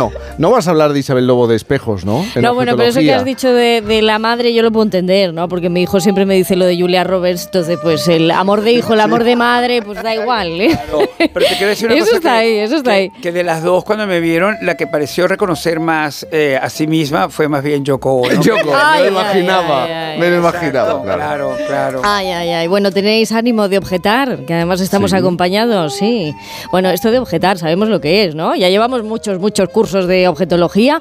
No, no vas a hablar de Isabel Lobo de espejos, ¿no? En no, bueno, pero eso que has dicho de, de la madre yo lo puedo entender, ¿no? Porque mi hijo siempre me dice lo de Julia Roberts, entonces pues el amor de hijo, el amor de madre, pues da igual, ¿eh? Claro, pero te quiero decir una Eso cosa está que- ahí, eso está que- ahí. Que de las dos, cuando me vieron, la que pareció reconocer más eh, a sí misma fue más bien Yoko Ono. Yoko, Ay, me lo imaginaba, ay, ay, me lo imaginaba, claro. Claro, claro. Ay, ay, ay. Bueno, tenéis ánimo de objetar, que además estamos Sí. acompañados, sí. Bueno, esto de objetar, sabemos lo que es, ¿no? Ya llevamos muchos, muchos cursos de objetología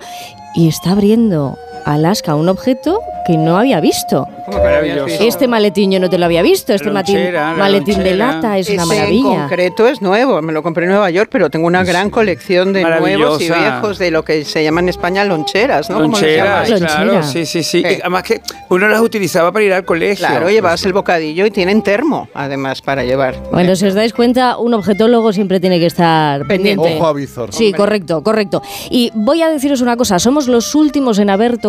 y está abriendo Alaska un objeto que no había visto. Maravilloso. Este maletín yo no te lo había visto, este lonchera, maletín de lata es una Ese en maravilla. concreto es nuevo, me lo compré en Nueva York, pero tengo una gran colección de nuevos y viejos de lo que se llama en España loncheras, ¿no? ¿Cómo les Loncheras, claro, sí, sí, sí. Además que uno las utilizaba para ir al colegio. Claro, llevabas el bocadillo y tienen termo, además, para llevar. Bueno, si os dais cuenta, un objetólogo siempre tiene que estar pendiente. Ojo a Vizor. Sí, correcto, correcto. Y voy a deciros una cosa, somos los últimos en haber tocado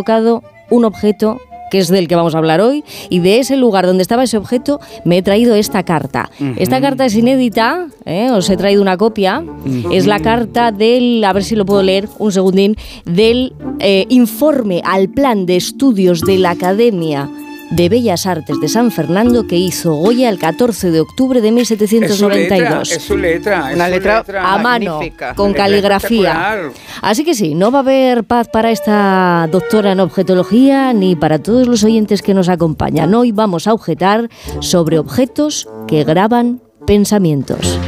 un objeto que es del que vamos a hablar hoy, y de ese lugar donde estaba ese objeto me he traído esta carta. Esta carta es inédita, ¿eh? os he traído una copia, es la carta del, a ver si lo puedo leer, un segundín, del eh, informe al plan de estudios de la Academia de Bellas Artes de San Fernando que hizo Goya el 14 de octubre de Es su letra, 1792 es su letra. es Una su letra a mano, magnífica. con Letra caligrafía. Así que sí, no va a haber paz para esta doctora en objetología ni para todos los oyentes que nos acompañan. Hoy vamos a objetar sobre objetos que graban pensamientos.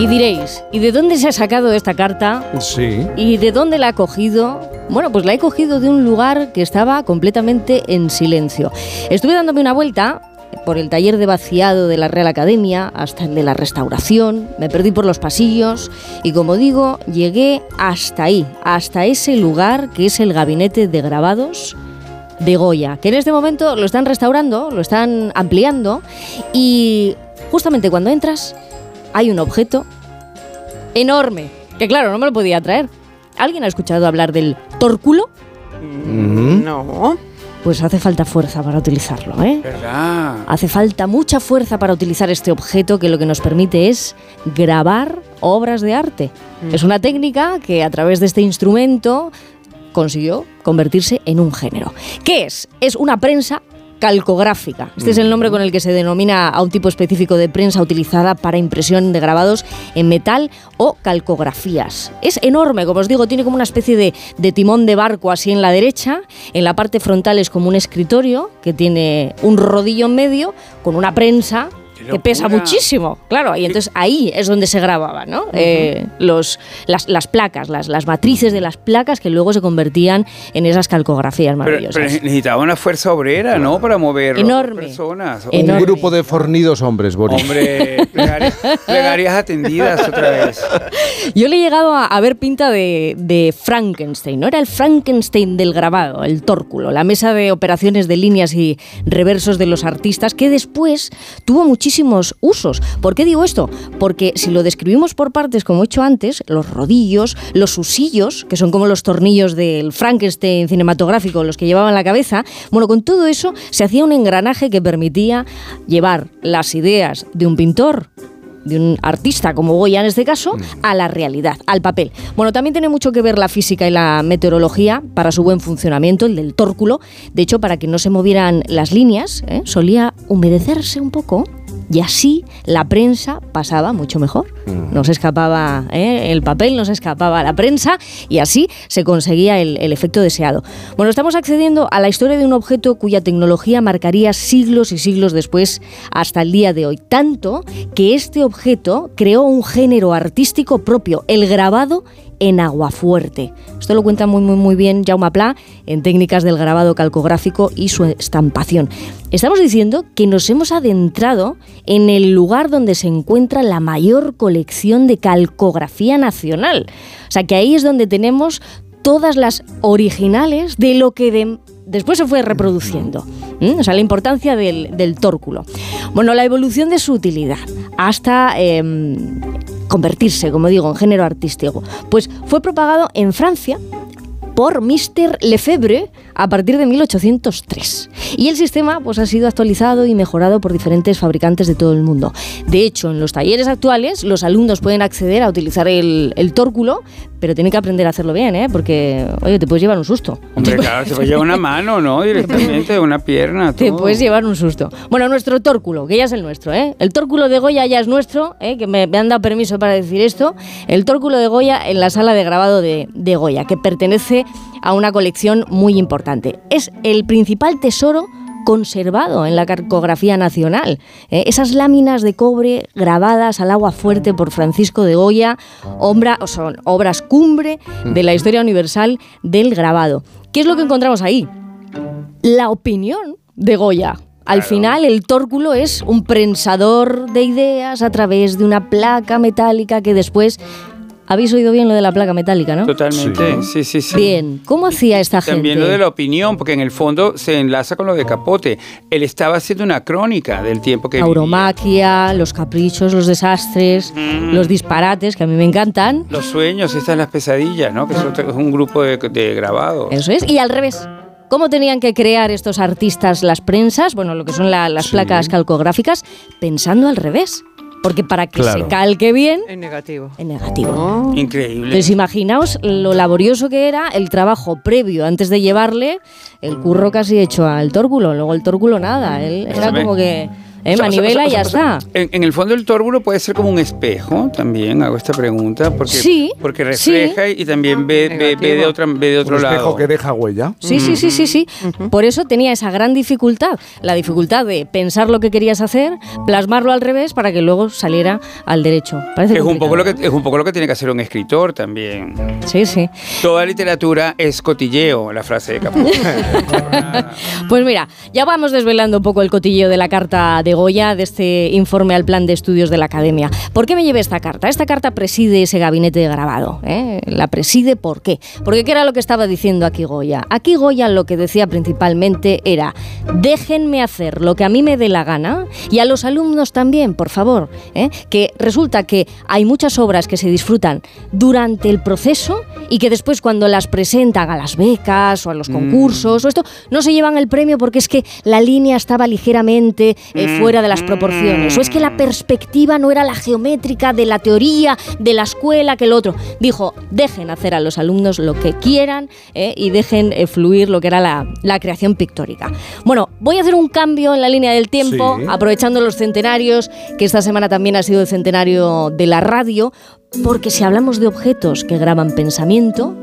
Y diréis, ¿y de dónde se ha sacado esta carta? Sí. ¿Y de dónde la ha cogido? Bueno, pues la he cogido de un lugar que estaba completamente en silencio. Estuve dándome una vuelta por el taller de vaciado de la Real Academia hasta el de la restauración, me perdí por los pasillos y como digo, llegué hasta ahí, hasta ese lugar que es el gabinete de grabados de Goya, que en este momento lo están restaurando, lo están ampliando y justamente cuando entras hay un objeto enorme, que claro, no me lo podía traer. ¿Alguien ha escuchado hablar del tórculo? Mm. No. Pues hace falta fuerza para utilizarlo, ¿eh? ¿Verdad? Hace falta mucha fuerza para utilizar este objeto que lo que nos permite es grabar obras de arte. Es una técnica que a través de este instrumento consiguió convertirse en un género. ¿Qué es? Es una prensa calcográfica. Este es el nombre con el que se denomina a un tipo específico de prensa utilizada para impresión de grabados en metal o calcografías. Es enorme, como os digo, tiene como una especie de, de timón de barco así en la derecha. En la parte frontal es como un escritorio que tiene un rodillo en medio con una prensa ¡Qué que pesa muchísimo, claro, y entonces ahí es donde se grababan, ¿no? Eh, los, las, las placas, las, las matrices de las placas que luego se convertían en esas calcografías Pero, maravillosas. pero necesitaba una fuerza obrera, ¿no? Para mover Enorme. personas. Un Enorme. grupo de fornidos hombres, Boris. Hombre, plegarias, plegarias atendidas otra vez. Yo le he llegado a, a ver pinta de, de Frankenstein, ¿no? Era el Frankenstein del grabado, el tórculo, la mesa de operaciones de líneas y reversos de los artistas, que después tuvo muchísimos usos. ¿Por qué digo esto? Porque si lo describimos por partes, como he hecho antes, los rodillos, los usillos, que son como los tornillos del Frankenstein cinematográfico, los que llevaban la cabeza, bueno, con todo eso se hacía un engranaje que permitía llevar las ideas de un pintor de un artista como Goya en este caso a la realidad, al papel. Bueno, también tiene mucho que ver la física y la meteorología para su buen funcionamiento, el del tórculo. De hecho, para que no se movieran las líneas, ¿eh? solía humedecerse un poco y así la prensa pasaba mucho mejor. No se escapaba ¿eh? el papel, no se escapaba la prensa y así se conseguía el, el efecto deseado. Bueno, estamos accediendo a la historia de un objeto cuya tecnología marcaría siglos y siglos después hasta el día de hoy. Tanto que este objeto creó un género artístico propio, el grabado en aguafuerte. Esto lo cuenta muy muy bien Jaume Pla en técnicas del grabado calcográfico y su estampación. Estamos diciendo que nos hemos adentrado en el lugar donde se encuentra la mayor colección de calcografía nacional. O sea que ahí es donde tenemos todas las originales de lo que de- después se fue reproduciendo. O sea, la importancia del, del tórculo. Bueno, la evolución de su utilidad hasta em, convertirse, como digo, en género artístico. Pues fue propagado en Francia por Mr. Lefebvre, a partir de 1803. Y el sistema pues, ha sido actualizado y mejorado por diferentes fabricantes de todo el mundo. De hecho, en los talleres actuales los alumnos pueden acceder a utilizar el, el tórculo, pero tienen que aprender a hacerlo bien, ¿eh? porque, oye, te puedes llevar un susto. Hombre, claro, te puedes llevar una mano, ¿no? Directamente, una pierna. Te puedes llevar un susto. Bueno, nuestro tórculo, que ya es el nuestro, ¿eh? El tórculo de Goya ya es nuestro, ¿eh? que me, han dado permiso para decir esto. El tórculo de Goya en la sala de grabado de, de Goya, que pertenece a una colección muy importante. Es el principal tesoro conservado en la carcografía nacional. ¿eh? esas láminas de cobre grabadas al agua fuerte por Francisco de Goya son obras cumbre de la historia universal del grabado. ¿Qué es lo que encontramos ahí? La opinión de Goya. Al final el tórculo es un prensador de ideas a través de una placa metálica que después habéis oído bien lo de la placa metálica, ¿no? Totalmente, sí, sí, sí. Bien, ¿cómo hacía esta gente? También lo de la opinión, porque en el fondo se enlaza con lo de Capote. Él estaba haciendo una crónica del tiempo que Auromaquia, los caprichos, los desastres, mm. los disparates, que a mí me encantan. Los sueños, estas las pesadillas, ¿no? Que es un grupo de, de grabados. Eso es, y al revés. ¿Cómo tenían que crear estos artistas las prensas? Bueno, lo que son las placas calcográficas, pensando al revés. Porque para que se calque bien. En negativo. En negativo. Oh. Increíble. Entonces imaginaos lo laborioso que era el trabajo previo antes de llevarle el curro casi hecho al tórculo. Luego el tórculo nada. Él era como que ¿Eh? Manivela y ya está. En, el fondo el tórbulo puede ser como un espejo, también hago esta pregunta, porque, sí, porque refleja y también ve, ve, de, otra, ve de otro un lado. espejo que deja huella. Sí, sí, sí, sí, sí. Por eso tenía esa gran dificultad, la dificultad de pensar lo que querías hacer, plasmarlo al revés para que luego saliera al derecho. Parece es, un poco lo que, es un poco lo que tiene que hacer un escritor también. Sí, sí. Toda literatura es cotilleo, la frase de Caput. pues mira, ya vamos desvelando un poco el cotilleo de la carta de de Goya de este informe al plan de estudios de la Academia. ¿Por qué me llevé esta carta? Esta carta preside ese gabinete de grabado. ¿eh? La preside ¿por qué? Porque ¿qué era lo que estaba diciendo aquí Goya? Aquí Goya lo que decía principalmente era, déjenme hacer lo que a mí me dé la gana y a los alumnos también, por favor. ¿eh? Que resulta que hay muchas obras que se disfrutan durante el proceso y que después cuando las presentan a las becas o a los mm. concursos o esto, no se llevan el premio porque es que la línea estaba ligeramente eh, fuera de las proporciones. O es que la perspectiva no era la geométrica de la teoría, de la escuela, que el otro. Dijo, dejen hacer a los alumnos lo que quieran eh, y dejen eh, fluir lo que era la, creación pictórica. Bueno, voy a hacer un cambio en la línea del tiempo, aprovechando los centenarios, que esta semana también ha sido el centenario de la radio, porque si hablamos de objetos que graban pensamiento,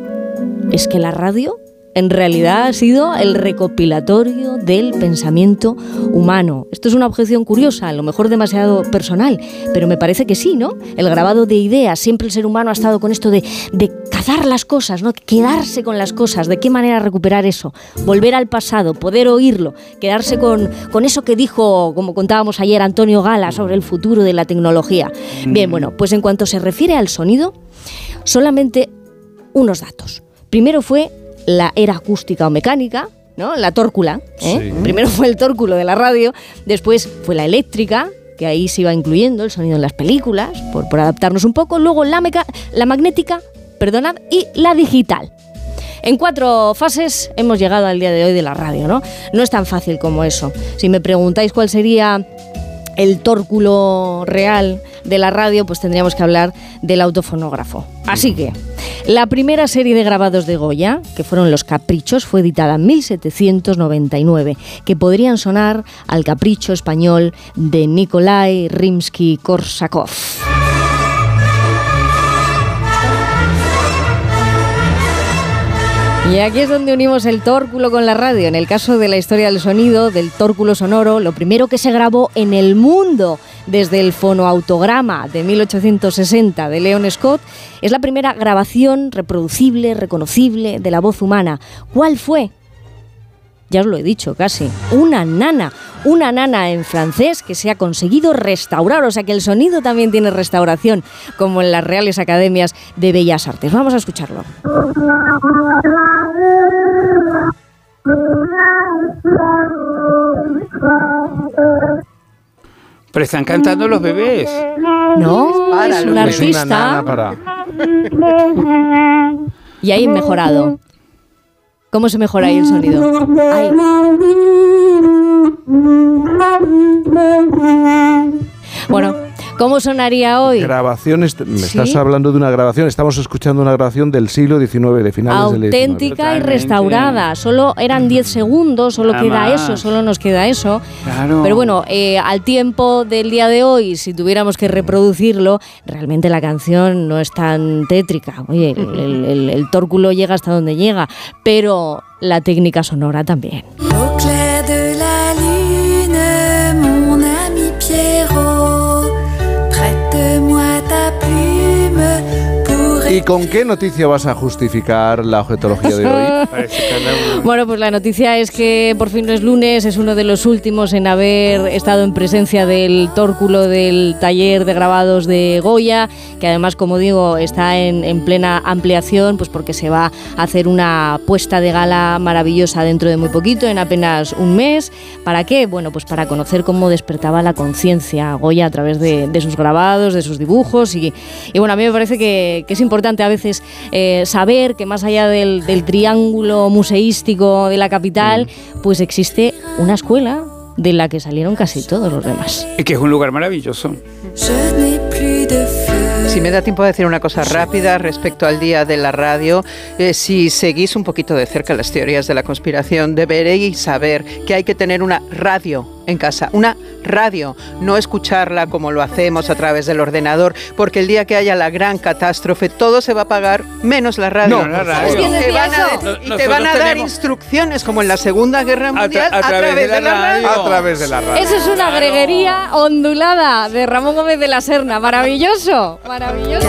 es que la radio en realidad ha sido el recopilatorio del pensamiento humano. Esto es una objeción curiosa, a lo mejor demasiado personal, pero me parece que sí, ¿no? El grabado de ideas, siempre el ser humano ha estado con esto de, cazar las cosas, ¿no? Quedarse con las cosas, ¿de qué manera recuperar eso? Volver al pasado, poder oírlo, quedarse con, con eso que dijo, como contábamos ayer, Antonio Gala sobre el futuro de la tecnología. Bien, bueno, pues en cuanto se refiere al sonido, solamente unos datos. Primero fue la era acústica o mecánica, ¿no? La tórcula. ¿eh? Primero fue el tórculo de la radio, después fue la eléctrica, que ahí se iba incluyendo el sonido en las películas, por, por adaptarnos un poco. Luego la, meca, la magnética, perdonad, y la digital. En cuatro fases hemos llegado al día de hoy de la radio, ¿no? No es tan fácil como eso. Si me preguntáis cuál sería el tórculo real de la radio, pues tendríamos que hablar del autofonógrafo. Así que, la primera serie de grabados de Goya, que fueron Los Caprichos, fue editada en 1799, que podrían sonar al capricho español de Nikolai Rimsky-Korsakov. Y aquí es donde unimos el tórculo con la radio. En el caso de la historia del sonido, del tórculo sonoro, lo primero que se grabó en el mundo desde el fonoautograma de 1860 de Leon Scott es la primera grabación reproducible, reconocible de la voz humana. ¿Cuál fue? ya os lo he dicho casi, una nana, una nana en francés que se ha conseguido restaurar, o sea que el sonido también tiene restauración, como en las Reales Academias de Bellas Artes. Vamos a escucharlo. Pero están cantando los bebés. No, es un artista. Y ahí mejorado. ¿Cómo se mejora ahí el sonido? Ahí. Bueno, ¿cómo sonaría hoy? Grabaciones, me estás hablando de una grabación, estamos escuchando una grabación del siglo XIX, de finales del XIX. Auténtica y restaurada, solo eran 10 segundos, solo queda eso, solo nos queda eso. Pero bueno, eh, al tiempo del día de hoy, si tuviéramos que reproducirlo, realmente la canción no es tan tétrica. Oye, el, el tórculo llega hasta donde llega, pero la técnica sonora también. ¿Y con qué noticia vas a justificar la objetología de hoy? bueno, pues la noticia es que por fin no es lunes, es uno de los últimos en haber estado en presencia del tórculo del taller de grabados de Goya, que además, como digo, está en, plena ampliación, pues porque se va a hacer una puesta de gala maravillosa dentro de muy poquito, en apenas un mes. ¿Para qué? Bueno, pues para conocer cómo despertaba la conciencia Goya a través de, sus grabados, de sus dibujos. Y, bueno, a mí me parece que es importante importante a veces eh, saber que más allá del, triángulo museístico de la capital, mm. pues existe una escuela de la que salieron casi todos los demás. Y que es un lugar maravilloso. Si me da tiempo de decir una cosa rápida respecto al día de la radio, eh, si seguís un poquito de cerca las teorías de la conspiración, deberéis saber que hay que tener una radio en casa, una radio, no escucharla como lo hacemos a través del ordenador, porque el día que haya la gran catástrofe todo se va a apagar menos la radio. No, la radio. y te van a dar instrucciones como en la Segunda Guerra Mundial a, través, de, la, radio. A través de la radio. Eso es una greguería ondulada de Ramón Gómez de la Serna, maravilloso, maravilloso.